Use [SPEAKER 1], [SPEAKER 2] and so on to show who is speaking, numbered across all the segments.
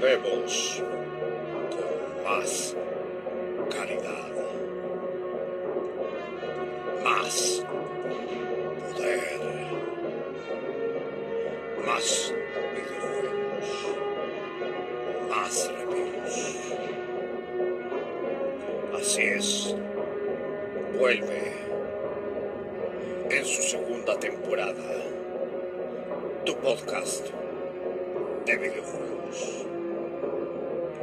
[SPEAKER 1] Volvemos con más calidad, más poder, más videojuegos, más reviews. Así es, vuelve en su segunda temporada tu podcast de videojuegos.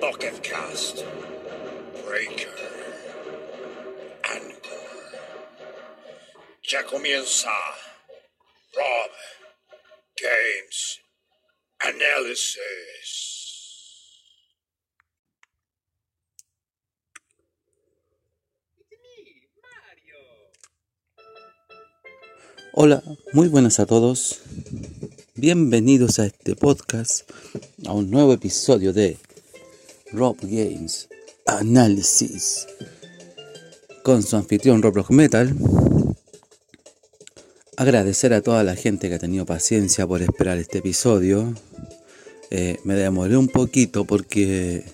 [SPEAKER 1] Pocketcast, Breaker, Anchor. Ya comienza Rob Games Analysis.
[SPEAKER 2] Hola, muy buenas a todos. Bienvenidos a este podcast, a un nuevo episodio de Rob Games Análisis con su anfitrión Roblox Metal. Agradecer a toda la gente que ha tenido paciencia por esperar este episodio. Eh, me demoré un poquito porque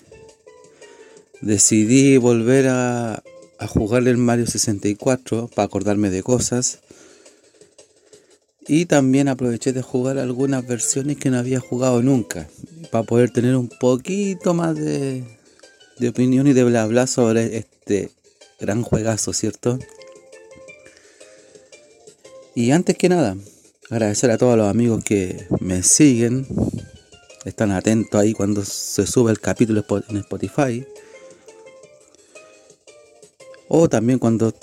[SPEAKER 2] decidí volver a, a jugar el Mario 64 para acordarme de cosas y también aproveché de jugar algunas versiones que no había jugado nunca. Para poder tener un poquito más de, de opinión y de bla bla sobre este gran juegazo, ¿cierto? Y antes que nada, agradecer a todos los amigos que me siguen. Están atentos ahí cuando se sube el capítulo en Spotify. O también cuando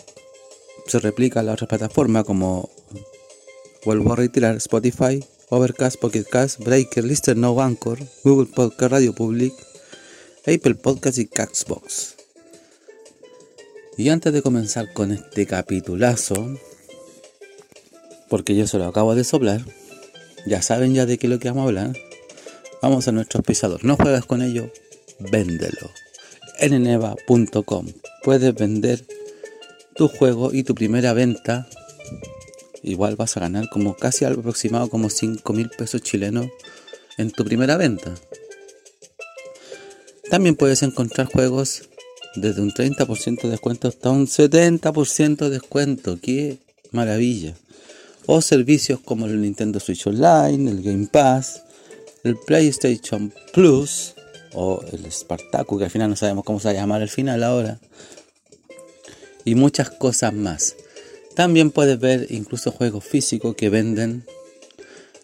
[SPEAKER 2] se replica en la otra plataforma como Vuelvo a retirar Spotify, Overcast, Pocket Cast, Breaker, Lister No Anchor, Google Podcast, Radio Public, Apple Podcast y Caxbox. Y antes de comenzar con este capitulazo, porque yo se lo acabo de soplar, ya saben ya de qué es lo que vamos a hablar, vamos a nuestro pisador. No juegas con ello, véndelo. En eneva.com puedes vender tu juego y tu primera venta igual vas a ganar como casi al aproximado como 5 mil pesos chilenos en tu primera venta. También puedes encontrar juegos desde un 30% de descuento hasta un 70% de descuento. ¡Qué maravilla! O servicios como el Nintendo Switch Online, el Game Pass, el PlayStation Plus o el Spartacus, que al final no sabemos cómo se va a llamar al final ahora. Y muchas cosas más. También puedes ver incluso juegos físicos que venden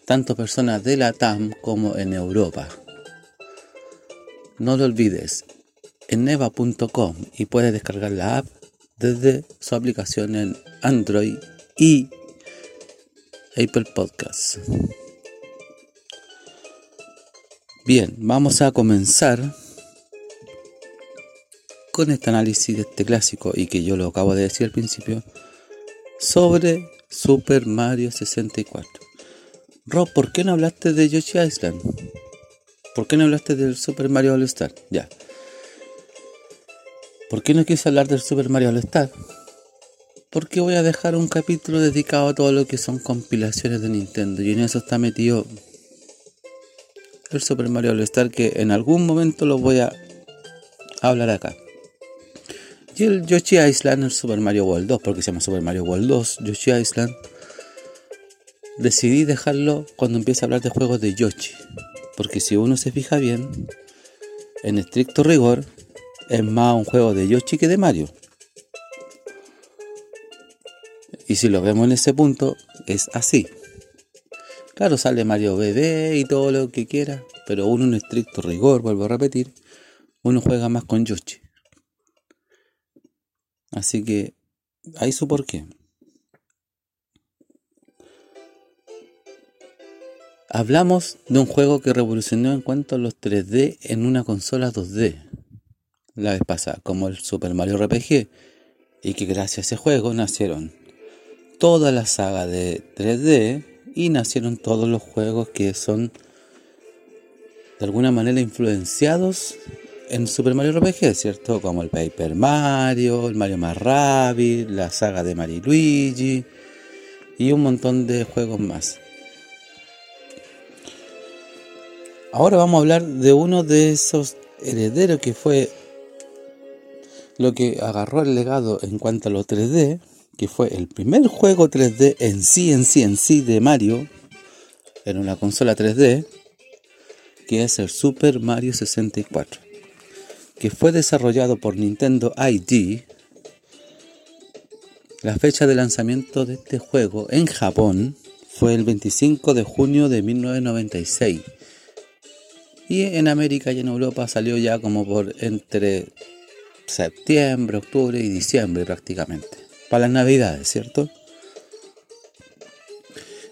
[SPEAKER 2] tanto personas de la TAM como en Europa. No lo olvides, en neva.com y puedes descargar la app desde su aplicación en Android y Apple Podcasts. Bien, vamos a comenzar con este análisis de este clásico y que yo lo acabo de decir al principio sobre Super Mario 64. Rob, ¿por qué no hablaste de Yoshi Island? ¿Por qué no hablaste del Super Mario All Star? Ya. ¿Por qué no quise hablar del Super Mario All Star? Porque voy a dejar un capítulo dedicado a todo lo que son compilaciones de Nintendo. Y en eso está metido el Super Mario All Star que en algún momento lo voy a hablar acá. Y el Yoshi Island, el Super Mario World 2, porque se llama Super Mario World 2, Yoshi Island, decidí dejarlo cuando empiece a hablar de juegos de Yoshi. Porque si uno se fija bien, en estricto rigor, es más un juego de Yoshi que de Mario. Y si lo vemos en ese punto, es así. Claro, sale Mario Bebé y todo lo que quiera, pero uno en estricto rigor, vuelvo a repetir, uno juega más con Yoshi. Así que ahí su por qué. Hablamos de un juego que revolucionó en cuanto a los 3D en una consola 2D la vez pasada, como el Super Mario RPG, y que gracias a ese juego nacieron toda la saga de 3D y nacieron todos los juegos que son de alguna manera influenciados en Super Mario RPG, ¿cierto? Como el Paper Mario, el Mario más Rabbids, la saga de Mario Luigi y un montón de juegos más. Ahora vamos a hablar de uno de esos herederos que fue lo que agarró el legado en cuanto a los 3D, que fue el primer juego 3D en sí, en sí, en sí de Mario, en una consola 3D, que es el Super Mario 64, que fue desarrollado por Nintendo ID. La fecha de lanzamiento de este juego en Japón fue el 25 de junio de 1996 y en América y en Europa salió ya como por entre septiembre, octubre y diciembre prácticamente. Para las navidades, ¿cierto?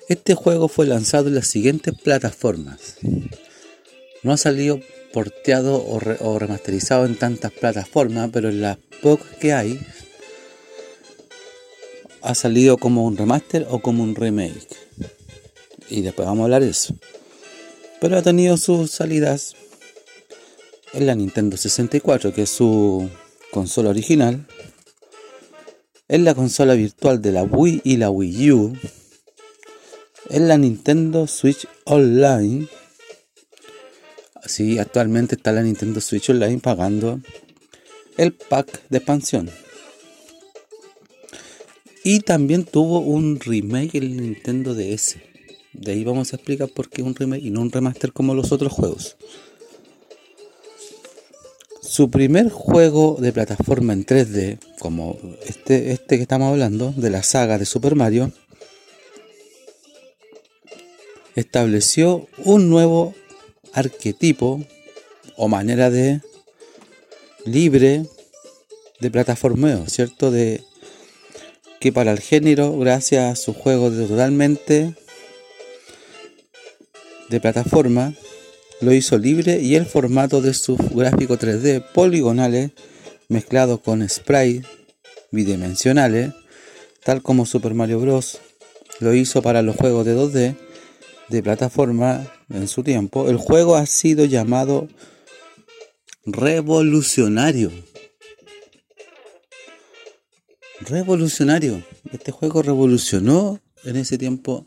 [SPEAKER 2] Este juego fue lanzado en las siguientes plataformas. No ha salido porteado o, remasterizado en tantas plataformas, pero en las pocas que hay ha salido como un remaster o como un remake. Y después vamos a hablar de eso pero ha tenido sus salidas en la Nintendo 64, que es su consola original, en la consola virtual de la Wii y la Wii U, en la Nintendo Switch Online. Así, actualmente está la Nintendo Switch Online pagando el pack de expansión. Y también tuvo un remake el Nintendo DS. De ahí vamos a explicar por qué un remake y no un remaster como los otros juegos. Su primer juego de plataforma en 3D, como este, este que estamos hablando, de la saga de Super Mario, estableció un nuevo arquetipo o manera de libre de plataformeo, ¿cierto? De que para el género, gracias a su juego de totalmente de plataforma lo hizo libre y el formato de sus gráficos 3D poligonales mezclados con sprites bidimensionales, tal como Super Mario Bros. lo hizo para los juegos de 2D de plataforma en su tiempo, el juego ha sido llamado revolucionario. Revolucionario. Este juego revolucionó en ese tiempo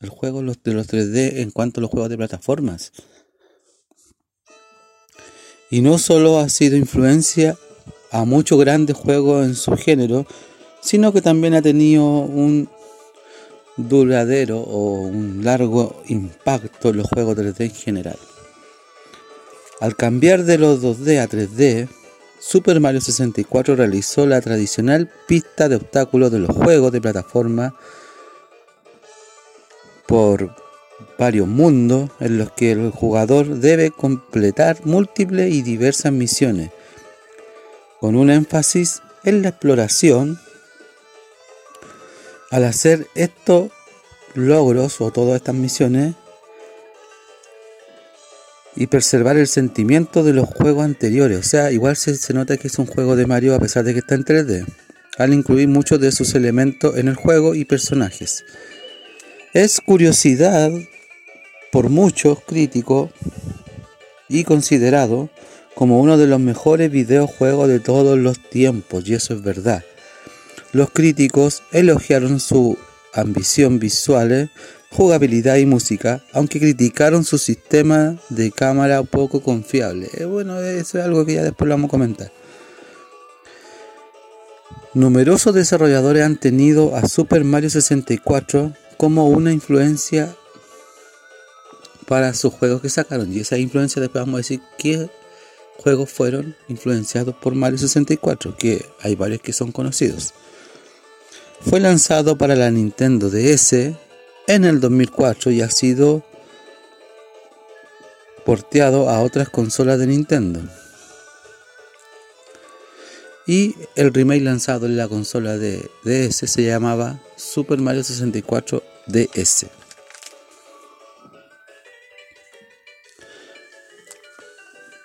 [SPEAKER 2] el juego de los 3D en cuanto a los juegos de plataformas. Y no solo ha sido influencia a muchos grandes juegos en su género, sino que también ha tenido un duradero o un largo impacto en los juegos 3D en general. Al cambiar de los 2D a 3D, Super Mario 64 realizó la tradicional pista de obstáculos de los juegos de plataforma por varios mundos en los que el jugador debe completar múltiples y diversas misiones, con un énfasis en la exploración. Al hacer estos logros o todas estas misiones y preservar el sentimiento de los juegos anteriores, o sea, igual se, se nota que es un juego de Mario a pesar de que está en 3D, al incluir muchos de sus elementos en el juego y personajes. Es curiosidad por muchos críticos y considerado como uno de los mejores videojuegos de todos los tiempos, y eso es verdad. Los críticos elogiaron su ambición visual, jugabilidad y música, aunque criticaron su sistema de cámara poco confiable. Eh, bueno, eso es algo que ya después lo vamos a comentar. Numerosos desarrolladores han tenido a Super Mario 64 como una influencia para sus juegos que sacaron. Y esa influencia después vamos a decir qué juegos fueron influenciados por Mario 64, que hay varios que son conocidos fue lanzado para la Nintendo DS en el 2004 y ha sido porteado a otras consolas de Nintendo. Y el remake lanzado en la consola de DS se llamaba Super Mario 64 DS.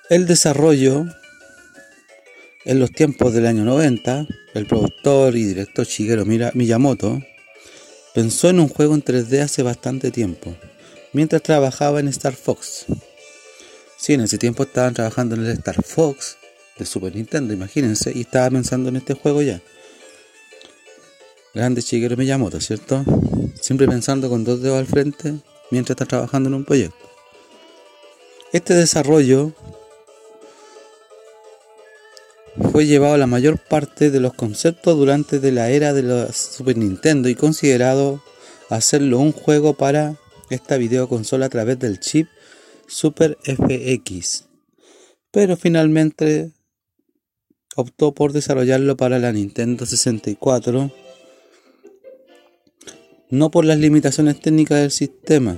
[SPEAKER 2] El desarrollo en los tiempos del año 90, el productor y director Shigeru Miyamoto pensó en un juego en 3D hace bastante tiempo, mientras trabajaba en Star Fox. Sí, en ese tiempo estaban trabajando en el Star Fox de Super Nintendo, imagínense, y estaba pensando en este juego ya. Grande Shigeru Miyamoto, ¿cierto? Siempre pensando con dos dedos al frente mientras está trabajando en un proyecto. Este desarrollo fue llevado la mayor parte de los conceptos durante de la era de la Super Nintendo y considerado hacerlo un juego para esta videoconsola a través del chip Super FX. Pero finalmente optó por desarrollarlo para la Nintendo 64 no por las limitaciones técnicas del sistema,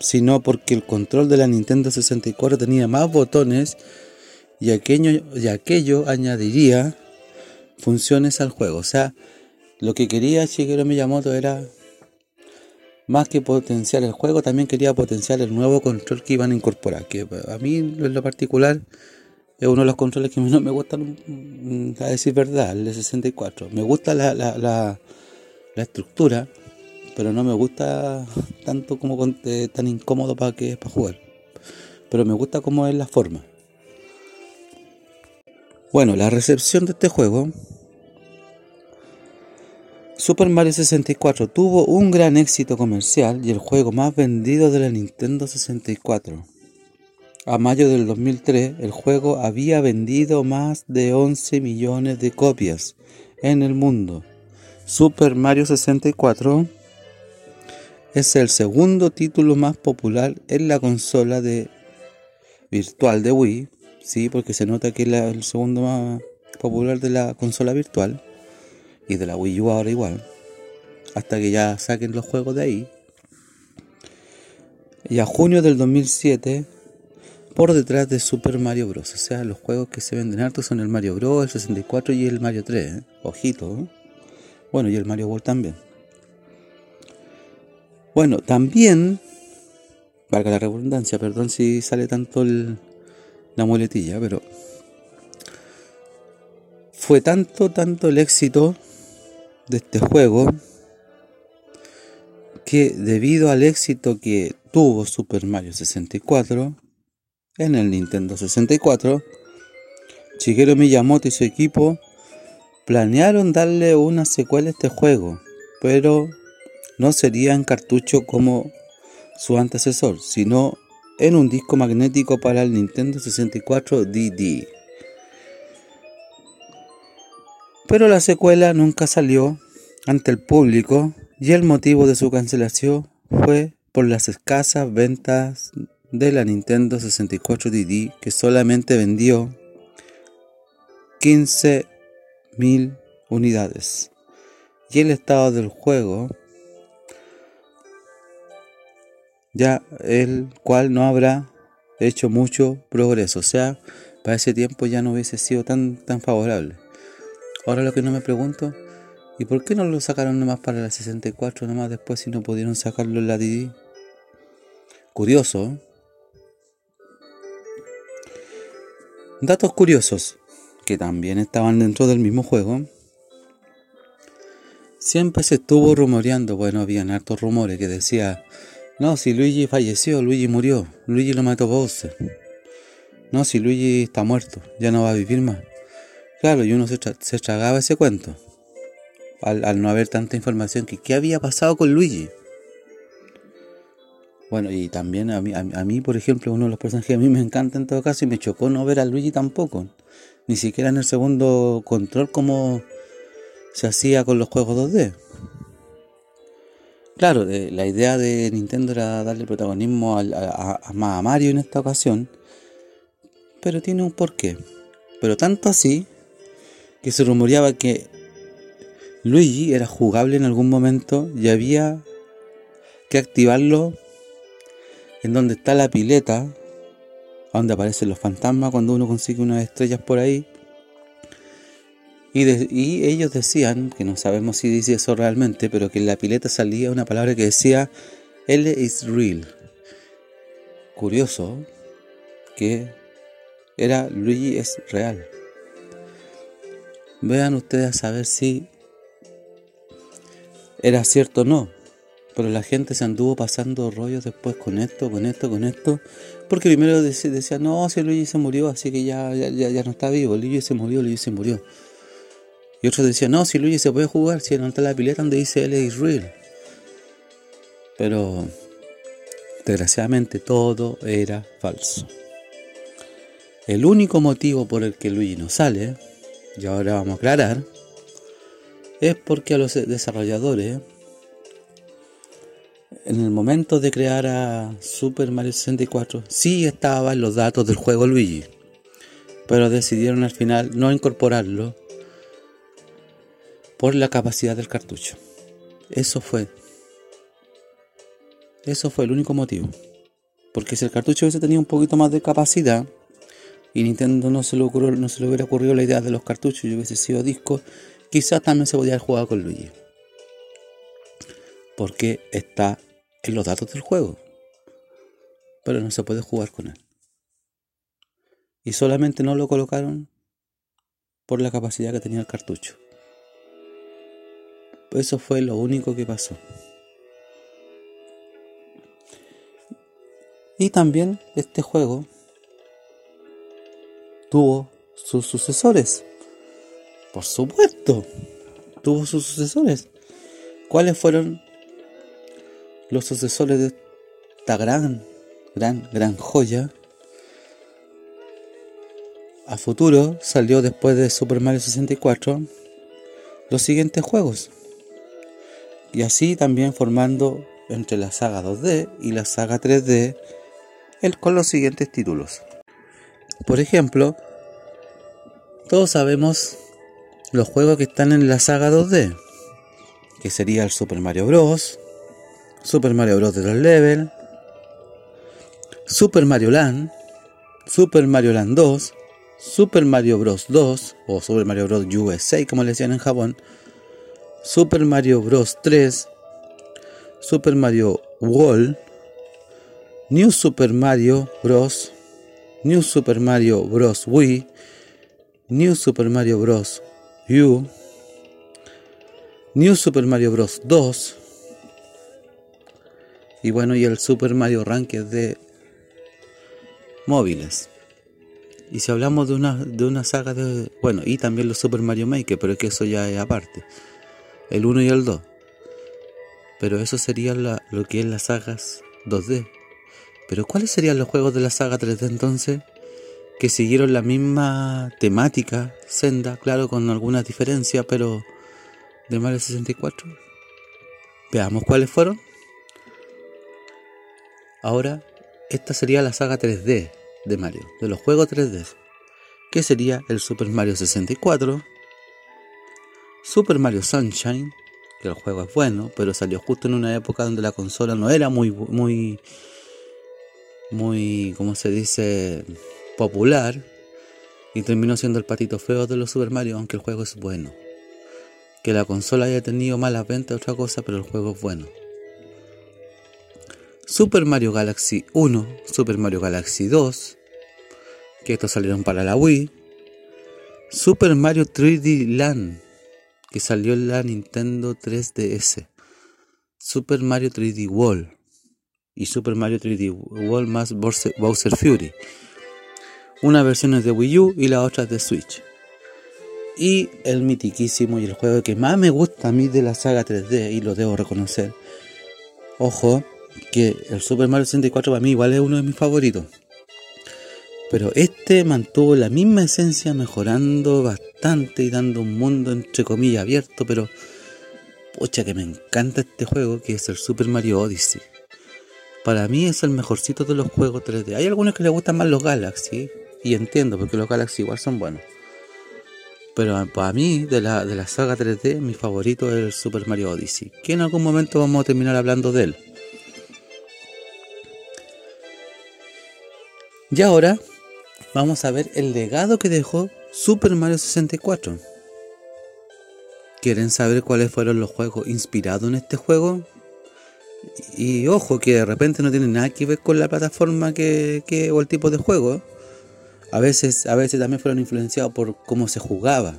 [SPEAKER 2] sino porque el control de la Nintendo 64 tenía más botones y aquello, añadiría funciones al juego. O sea, lo que quería Shigeru Miyamoto era más que potenciar el juego, también quería potenciar el nuevo control que iban a incorporar. Que a mí, en lo particular, es uno de los controles que no me gustan, mm, a decir verdad, el de 64. Me gusta la, la, la, la estructura, pero no me gusta tanto como eh, tan incómodo para que para jugar. Pero me gusta cómo es la forma. Bueno, la recepción de este juego Super Mario 64 tuvo un gran éxito comercial y el juego más vendido de la Nintendo 64. A mayo del 2003, el juego había vendido más de 11 millones de copias en el mundo. Super Mario 64 es el segundo título más popular en la consola de virtual de Wii, sí, porque se nota que es el segundo más popular de la consola virtual y de la Wii U ahora igual, hasta que ya saquen los juegos de ahí. Y a junio del 2007, por detrás de Super Mario Bros. O sea, los juegos que se venden hartos son el Mario Bros, el 64 y el Mario 3. ¿eh? Ojito. ¿eh? Bueno, y el Mario World también. Bueno, también, valga la redundancia, perdón si sale tanto la muletilla, pero fue tanto, tanto el éxito de este juego que debido al éxito que tuvo Super Mario 64 en el Nintendo 64, Shigeru Miyamoto y su equipo planearon darle una secuela a este juego, pero no sería en cartucho como su antecesor, sino en un disco magnético para el Nintendo 64 DD. Pero la secuela nunca salió ante el público y el motivo de su cancelación fue por las escasas ventas de la Nintendo 64 DD que solamente vendió 15.000 unidades y el estado del juego ya el cual no habrá hecho mucho progreso. O sea, para ese tiempo ya no hubiese sido tan, tan favorable. Ahora lo que no me pregunto, ¿y por qué no lo sacaron nomás para la 64 nomás después si no pudieron sacarlo en la DD? Curioso. Datos curiosos que también estaban dentro del mismo juego. Siempre se estuvo rumoreando, bueno, habían hartos rumores que decía no, si Luigi falleció, Luigi murió, Luigi lo mató Bowser. No, si Luigi está muerto, ya no va a vivir más. Claro, y uno se, se tragaba ese cuento. Al, no haber tanta información que qué había pasado con Luigi. Bueno, y también a mí, a, mí, por ejemplo, uno de los personajes que a mí me encanta en todo caso y me chocó no ver a Luigi tampoco. Ni siquiera en el segundo control como se hacía con los juegos 2D. Claro, la idea de Nintendo era darle protagonismo a, Mario en esta ocasión, pero tiene un porqué. Pero tanto así que se rumoreaba que Luigi era jugable en algún momento y había que activarlo en donde está la pileta, donde aparecen los fantasmas cuando uno consigue unas estrellas por ahí. Y, ellos decían, que no sabemos si dice eso realmente, pero que en la pileta salía una palabra que decía, L is real. Curioso que era Luigi es real. Vean ustedes a saber si era cierto o no. Pero la gente se anduvo pasando rollos después con esto, con esto, con esto. Porque primero decía, no, si Luigi se murió, así que ya, ya, ya no está vivo. Luigi se murió, Luigi se murió. Y otros decían, no, si Luigi se puede jugar, si no está la pileta donde dice él es real. Pero desgraciadamente todo era falso. El único motivo por el que Luigi no sale, y ahora vamos a aclarar, es porque a los desarrolladores en el momento de crear a Super Mario 64 sí estaban los datos del juego Luigi, pero decidieron al final no incorporarlo por la capacidad del cartucho. Eso fue. Eso fue el único motivo. Porque si el cartucho hubiese tenido un poquito más de capacidad y Nintendo no se le, ocurrió, no se le hubiera ocurrido la idea de los cartuchos y hubiese sido disco, quizás también se podía haber jugado con Luigi. Porque está en los datos del juego. Pero no se puede jugar con él. Y solamente no lo colocaron por la capacidad que tenía el cartucho. Eso fue lo único que pasó. Y también este juego tuvo sus sucesores. Por supuesto, tuvo sus sucesores. ¿Cuáles fueron los sucesores de esta gran, gran, gran joya. A futuro salió después de Super Mario 64 los siguientes juegos. Y así también formando entre la saga 2D y la saga 3D el, con los siguientes títulos. Por ejemplo, todos sabemos los juegos que están en la saga 2D, que sería el Super Mario Bros., Super Mario Bros. de los Level, Super Mario Land, Super Mario Land 2, Super Mario Bros. 2 o Super Mario Bros. USA como le decían en Japón, Super Mario Bros. 3, Super Mario World, New Super Mario Bros. New Super Mario Bros. Wii, New Super Mario Bros. U, New Super Mario Bros. 2, y bueno, y el Super Mario Rank de móviles. Y si hablamos de una, de una saga de... Bueno, y también los Super Mario Maker, pero es que eso ya es aparte. El 1 y el 2. Pero eso sería lo que es las sagas 2D. Pero ¿cuáles serían los juegos de la saga 3D entonces? Que siguieron la misma temática, senda, claro, con algunas diferencias, pero de Mario 64. Veamos cuáles fueron. Ahora, esta sería la saga 3D de Mario, de los juegos 3D, que sería el Super Mario 64, Super Mario Sunshine, que el juego es bueno, pero salió justo en una época donde la consola no era muy, muy, muy, ¿cómo se dice?, popular, y terminó siendo el patito feo de los Super Mario, aunque el juego es bueno. Que la consola haya tenido malas ventas otra cosa, pero el juego es bueno. Super Mario Galaxy 1, Super Mario Galaxy 2, que estos salieron para la Wii, Super Mario 3D Land, que salió en la Nintendo 3DS, Super Mario 3D World y Super Mario 3D World más Bowser Fury. Una versión es de Wii U y la otra es de Switch. Y el mitiquísimo y el juego que más me gusta a mí de la saga 3D, y lo debo reconocer, ojo, que el Super Mario 64 para mí igual es uno de mis favoritos. Pero este mantuvo la misma esencia, mejorando bastante y dando un mundo entre comillas abierto, pero pucha que me encanta este juego que es el Super Mario Odyssey. Para mí es el mejorcito de los juegos 3D. Hay algunos que les gustan más los Galaxy, y entiendo porque los Galaxy igual son buenos. Pero para mí, de la, de la saga 3D, mi favorito es el Super Mario Odyssey, que en algún momento vamos a terminar hablando de él. Y ahora vamos a ver el legado que dejó Super Mario 64. ¿Quieren saber cuáles fueron los juegos inspirados en este juego? Y ojo, que de repente no tiene nada que ver con la plataforma que, o el tipo de juego. A veces, a veces también fueron influenciados por cómo se jugaba.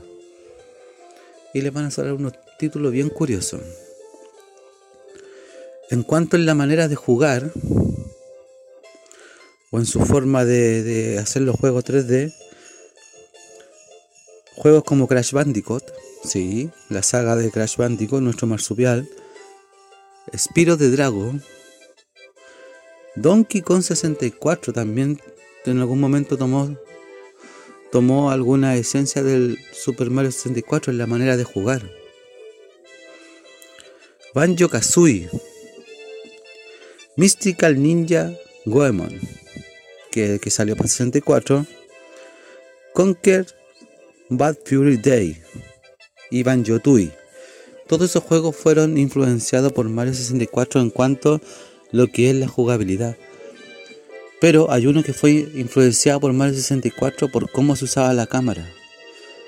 [SPEAKER 2] Y les van a salir unos títulos bien curiosos. En cuanto a la manera de jugar, o en su forma de, de hacer los juegos 3D, juegos como Crash Bandicoot, sí, la saga de Crash Bandicoot, nuestro marsupial, Spiro de Drago, Donkey Kong 64 también en algún momento tomó, tomó alguna esencia del Super Mario 64 en la manera de jugar. Banjo Kazooie, Mystical Ninja Goemon, que, salió para 64, Conquer Bad Fury Day y Banjo Tooie. Todos esos juegos fueron influenciados por Mario 64 en cuanto lo que es la jugabilidad. Pero hay uno que fue influenciado por Mario 64 por cómo se usaba la cámara,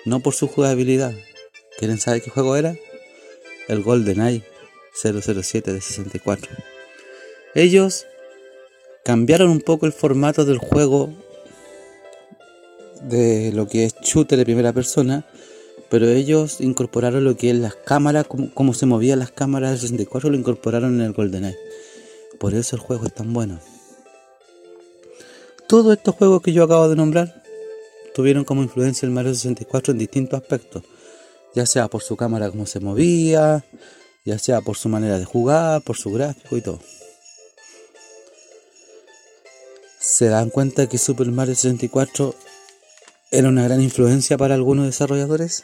[SPEAKER 2] no por su jugabilidad. ¿Quieren saber qué juego era? El GoldenEye 007 de 64. Ellos cambiaron un poco el formato del juego de lo que es shooter de primera persona, pero ellos incorporaron lo que es las cámaras, cómo, se movían las cámaras del 64, lo incorporaron en el GoldenEye. Por eso el juego es tan bueno. Todos estos juegos que yo acabo de nombrar tuvieron como influencia el Mario 64 en distintos aspectos, ya sea por su cámara cómo se movía, ya sea por su manera de jugar, por su gráfico y todo. ¿Se dan cuenta que Super Mario 64 era una gran influencia para algunos desarrolladores?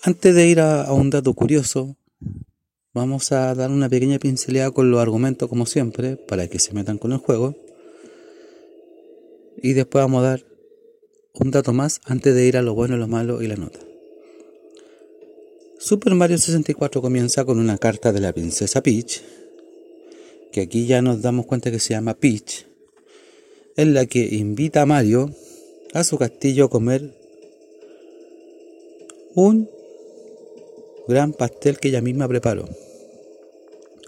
[SPEAKER 2] Antes de ir a, un dato curioso, Vamos a dar una pequeña pincelada con los argumentos como siempre, para que se metan con el juego. Y después vamos a dar un dato más antes de ir a lo bueno, lo malo y la nota. Super Mario 64 comienza con una carta de la princesa Peach, que aquí ya nos damos cuenta que se llama Peach, en la que invita a Mario a su castillo a comer un gran pastel que ella misma preparó.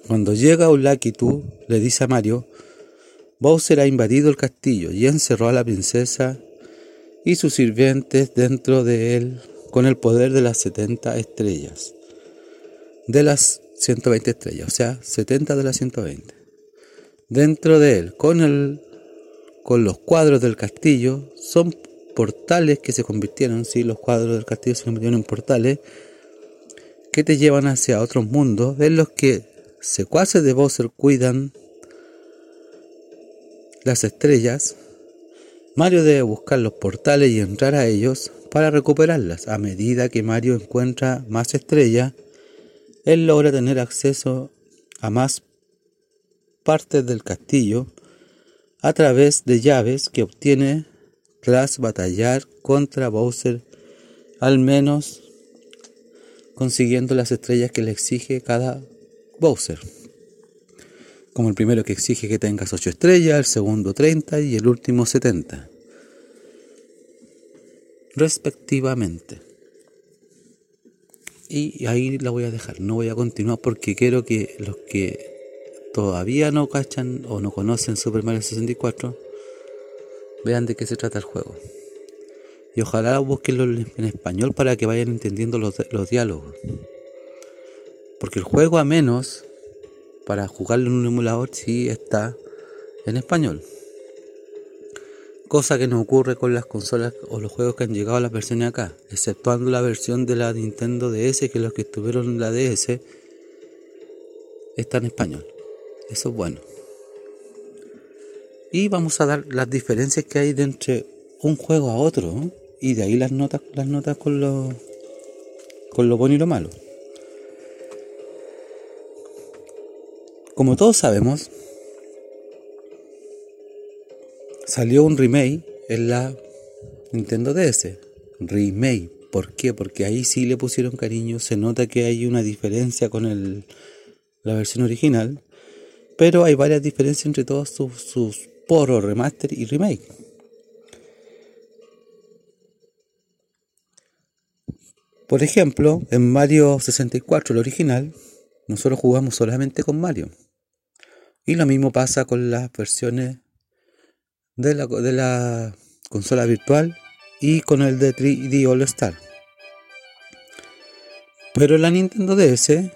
[SPEAKER 2] Cuando llega tú le dice a Mario, Bowser ha invadido el castillo y encerró a la princesa y sus sirvientes dentro de él con el poder de las 70 estrellas. De las 120 estrellas, o sea, 70 de las 120. Dentro de él, con, el, con los cuadros del castillo, son portales que se convirtieron, sí, los cuadros del castillo se convirtieron en portales que te llevan hacia otros mundos en los que secuaces de Bowser cuidan las estrellas. Mario debe buscar los portales y entrar a ellos para recuperarlas. A medida que Mario encuentra más estrellas, él logra tener acceso a más partes del castillo a través de llaves que obtiene tras batallar contra Bowser al menos consiguiendo las estrellas que le exige cada Bowser. Como el primero que exige que tengas 8 estrellas, el segundo 30 y el último 70. Respectivamente. Y ahí la voy a dejar, no voy a continuar porque quiero que los que todavía no cachan o no conocen Super Mario 64 vean de qué se trata el juego. Y ojalá busquenlo en español para que vayan entendiendo los, diálogos. Porque el juego a menos, para jugarlo en un emulador, sí está en español. Cosa que no ocurre con las consolas o los juegos que han llegado a las versiones acá, exceptuando la versión de la Nintendo DS, que los que estuvieron en la DS está en español. Eso es bueno. Y vamos a dar las diferencias que hay de entre un juego a otro. Y de ahí las notas, las notas con lo, con lo bueno y lo malo. Como todos sabemos, salió un remake en la Nintendo DS. Remake. ¿Por qué? Porque ahí sí le pusieron cariño. Se nota que hay una diferencia con la versión original. Pero hay varias diferencias entre todos sus, sus poros, remaster y remake. Por ejemplo, en Mario 64, el original, nosotros jugamos solamente con Mario. Y lo mismo pasa con las versiones de la, de la consola virtual y con el de 3D All Star. Pero en la Nintendo DS,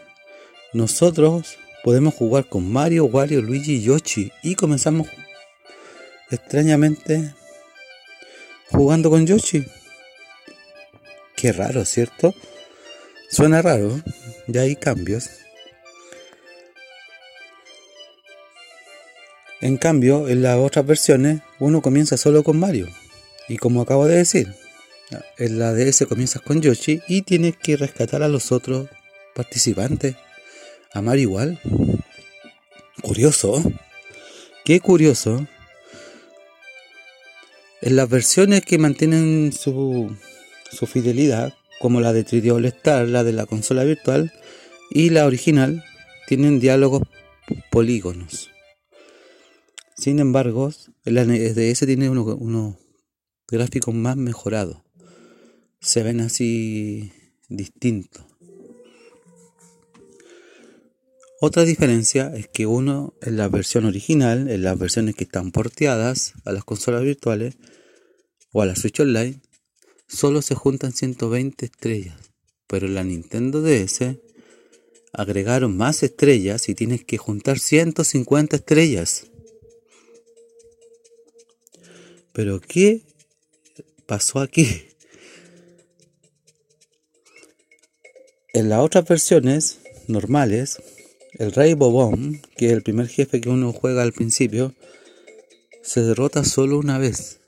[SPEAKER 2] nosotros podemos jugar con Mario, Wario, Luigi y Yoshi. Y comenzamos extrañamente jugando con Yoshi. Qué raro, ¿cierto? Suena raro, ya hay cambios. En cambio, en las otras versiones, uno comienza solo con Mario. Y como acabo de decir, en la DS comienzas con Yoshi y tienes que rescatar a los otros participantes. A Mario igual. Curioso. Qué curioso. En las versiones que mantienen su, su fidelidad, como la de 3D All Star, la de la consola virtual, y la original, tienen diálogos polígonos. Sin embargo, la DS tiene unos gráficos más mejorados. Se ven así distintos. Otra diferencia es que uno en la versión original, en las versiones que están porteadas a las consolas virtuales o a la Switch Online, solo se juntan 120 estrellas. Pero en la Nintendo DS agregaron más estrellas y tienes que juntar 150 estrellas. Pero ¿qué pasó aquí? En las otras versiones normales, el Rey Bobón, que es el primer jefe que uno juega al principio, se derrota solo una vez.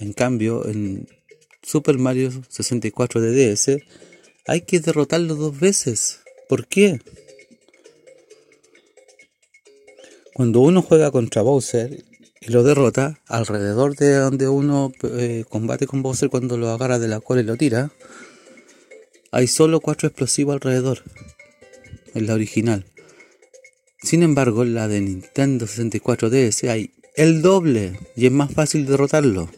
[SPEAKER 2] En cambio, en Super Mario 64 de DS, hay que derrotarlo dos veces. ¿Por qué? Cuando uno juega contra Bowser y lo derrota alrededor de donde uno eh, combate con Bowser cuando lo agarra de la cola y lo tira. Hay solo cuatro explosivos alrededor. En la original. Sin embargo, en la de Nintendo 64 DS hay el doble y es más fácil derrotarlo.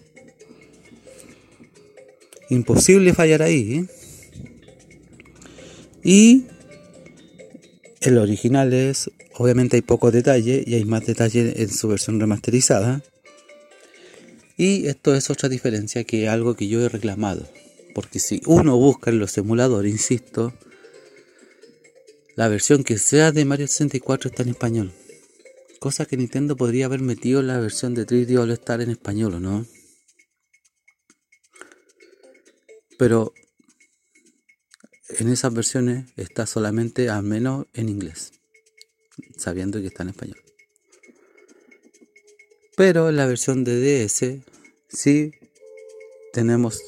[SPEAKER 2] Imposible fallar ahí. ¿eh? Y el original es Obviamente hay poco detalle y hay más detalle en su versión remasterizada. Y esto es otra diferencia que algo que yo he reclamado. Porque si uno busca en los emuladores, insisto, la versión que sea de Mario 64 está en español. Cosa que Nintendo podría haber metido en la versión de 3D All Star en español, ¿o no? Pero en esas versiones está solamente al menos en inglés sabiendo que está en español. Pero en la versión de DS sí tenemos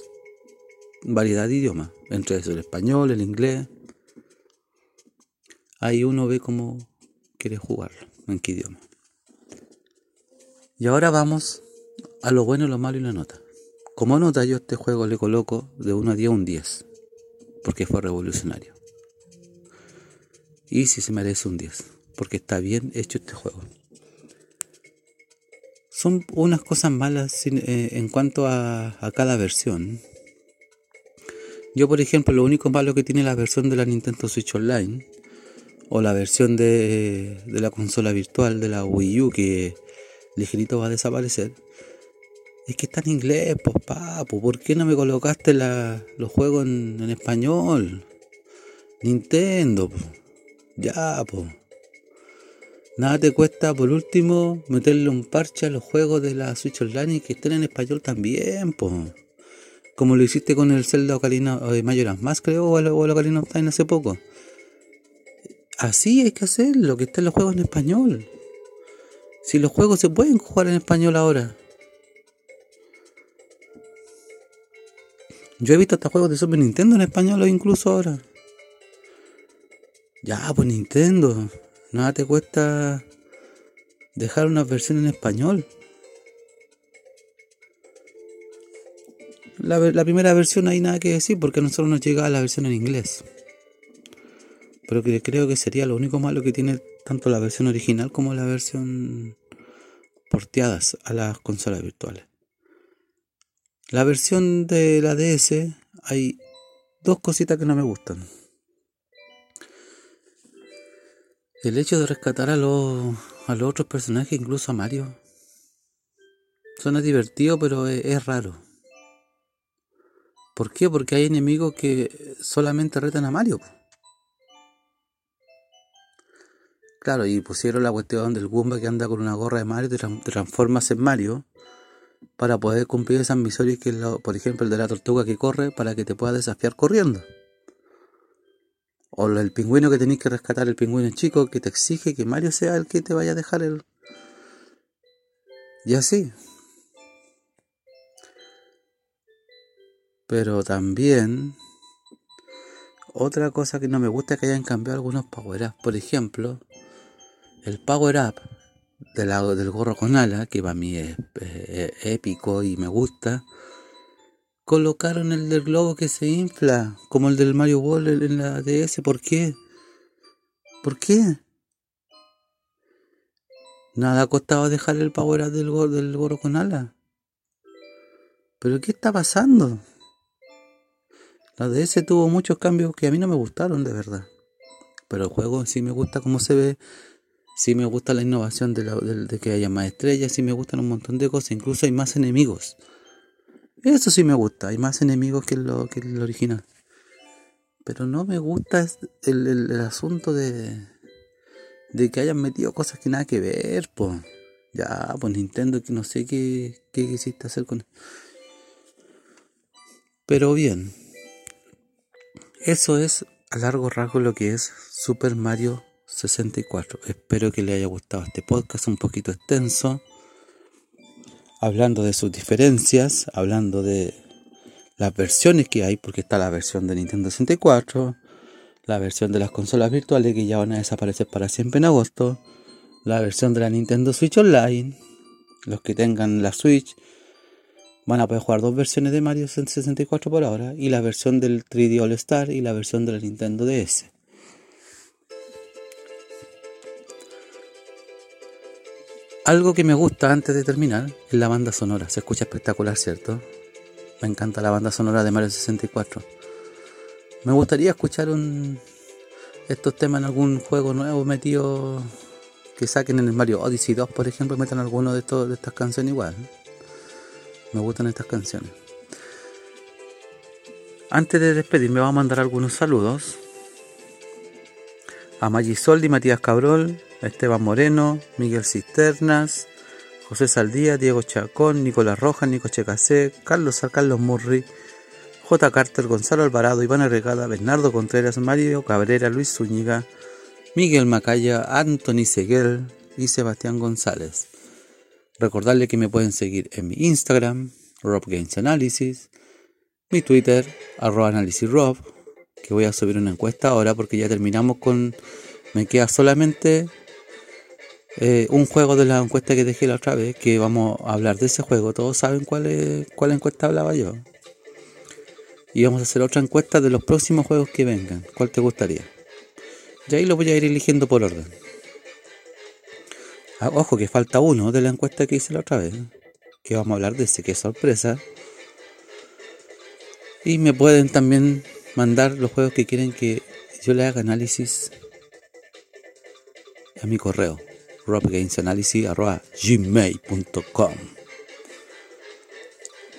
[SPEAKER 2] variedad de idiomas, entre eso el español, el inglés. Ahí uno ve cómo quiere jugarlo, en qué idioma. Y ahora vamos a lo bueno, lo malo y la nota. Como nota yo este juego le coloco de 1 a 10 un 10, porque fue revolucionario. Y si se merece un 10 porque está bien hecho este juego. Son unas cosas malas eh, en cuanto a, cada versión. Yo, por ejemplo, lo único malo que tiene la versión de la Nintendo Switch Online o la versión de, la consola virtual de la Wii U que ligerito va a desaparecer es que está en inglés, pues papu, ¿por qué no me colocaste los juegos en, español? Nintendo, pues. ya, pues. Nada te cuesta, por último, meterle un parche a los juegos de la Switch Online y que estén en español también, po. Como lo hiciste con el Zelda Ocarina de Majora's Mask, creo, o el, Ocarina of hace poco. Así hay que hacerlo, que estén los juegos en español. Si los juegos se pueden jugar en español ahora. Yo he visto hasta juegos de Super Nintendo en español incluso ahora. Ya, pues Nintendo. Nada te cuesta dejar una versión en español. La, primera versión hay nada que decir porque a nosotros nos llega la versión en inglés. Pero creo que sería lo único malo que tiene tanto la versión original como la versión porteadas a las consolas virtuales. La versión de la DS hay dos cositas que no me gustan. El hecho de rescatar a los, a los otros personajes, incluso a Mario. Suena divertido, pero es, raro. ¿Por qué? Porque hay enemigos que solamente retan a Mario. Claro, y pusieron la cuestión del Goomba que anda con una gorra de Mario, te transformas en Mario para poder cumplir esas misiones que, lo- por ejemplo, el de la tortuga que corre para que te pueda desafiar corriendo. O el pingüino que tenéis que rescatar, el pingüino chico que te exige que Mario sea el que te vaya a dejar el... Y así. Pero también... Otra cosa que no me gusta es que hayan cambiado algunos power-ups. Por ejemplo, el power-up de la- del gorro con ala, que para mí es, épico y me gusta, colocaron el del globo que se infla, como el del Mario Ball en la DS. ¿Por qué? ¿Por qué? Nada costaba dejar el power up del, go- del gorro con ala. ¿Pero qué está pasando? La DS tuvo muchos cambios que a mí no me gustaron, de verdad. Pero el juego sí me gusta cómo se ve. Sí me gusta la innovación de, la- de que haya más estrellas. Sí me gustan un montón de cosas. Incluso hay más enemigos. Eso sí me gusta. Hay más enemigos que lo, que el original. Pero no me gusta el asunto de, de que hayan metido cosas que nada que ver, pues. Ya, pues Nintendo, que no sé qué, qué quisiste hacer con... Pero bien. Eso es a largo rasgo lo que es Super Mario 64. Espero que le haya gustado este podcast un poquito extenso. Hablando de sus diferencias, hablando de las versiones que hay, porque está la versión de Nintendo 64, la versión de las consolas virtuales que ya van a desaparecer para siempre en agosto, la versión de la Nintendo Switch Online, los que tengan la Switch van a poder jugar dos versiones de Mario 64 por ahora, y la versión del 3D All Star y la versión de la Nintendo DS. Algo que me gusta antes de terminar es la banda sonora. Se escucha espectacular, ¿cierto? Me encanta la banda sonora de Mario 64. Me gustaría escuchar un, estos temas en algún juego nuevo metido que saquen en el Mario Odyssey 2, por ejemplo, metan alguno de, estos, de estas canciones igual. Me gustan estas canciones. Antes de despedirme, vamos a mandar algunos saludos a Magisoldi, Matías Cabrol, Esteban Moreno, Miguel Cisternas, José Saldía, Diego Chacón, Nicolás Rojas, Nico Checasé, Carlos Carlos Murri, J. Carter, Gonzalo Alvarado, Iván Arregada, Bernardo Contreras, Mario Cabrera, Luis Zúñiga, Miguel Macaya, Anthony Seguel y Sebastián González. Recordarle que me pueden seguir en mi Instagram, Rob Analysis, mi Twitter, arroba Rob, que voy a subir una encuesta ahora porque ya terminamos con... Me queda solamente eh, un juego de la encuesta que dejé la otra vez, que vamos a hablar de ese juego. Todos saben cuál, es, cuál encuesta hablaba yo. Y vamos a hacer otra encuesta de los próximos juegos que vengan. ¿Cuál te gustaría? Y ahí lo voy a ir eligiendo por orden. Ah, ojo que falta uno de la encuesta que hice la otra vez. Que vamos a hablar de ese, que es sorpresa. Y me pueden también mandar los juegos que quieren que yo le haga análisis a mi correo robgamesanalysis.gmail.com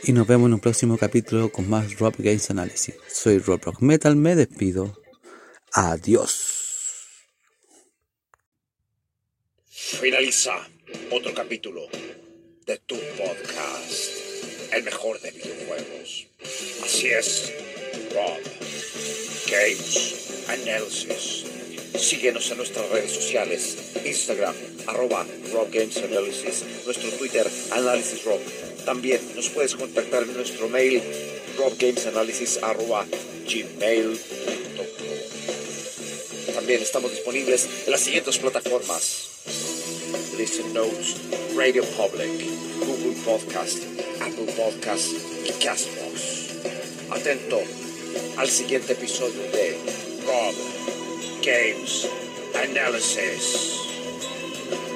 [SPEAKER 2] Y nos vemos en un próximo capítulo con más Rob Games Analysis. Soy Rob Rock Metal, me despido. Adiós.
[SPEAKER 1] Finaliza otro capítulo de tu podcast, el mejor de videojuegos. Así es, Rob Games Analysis. Síguenos en nuestras redes sociales, Instagram, arroba Rob Games Analysis, nuestro Twitter, Análisis Rob. También nos puedes contactar en nuestro mail, robgamesanalysis arroba gmail.com. También estamos disponibles en las siguientes plataformas. Listen Notes, Radio Public, Google Podcast, Apple Podcast y Castbox. Atento al siguiente episodio de Rob Games Analysis.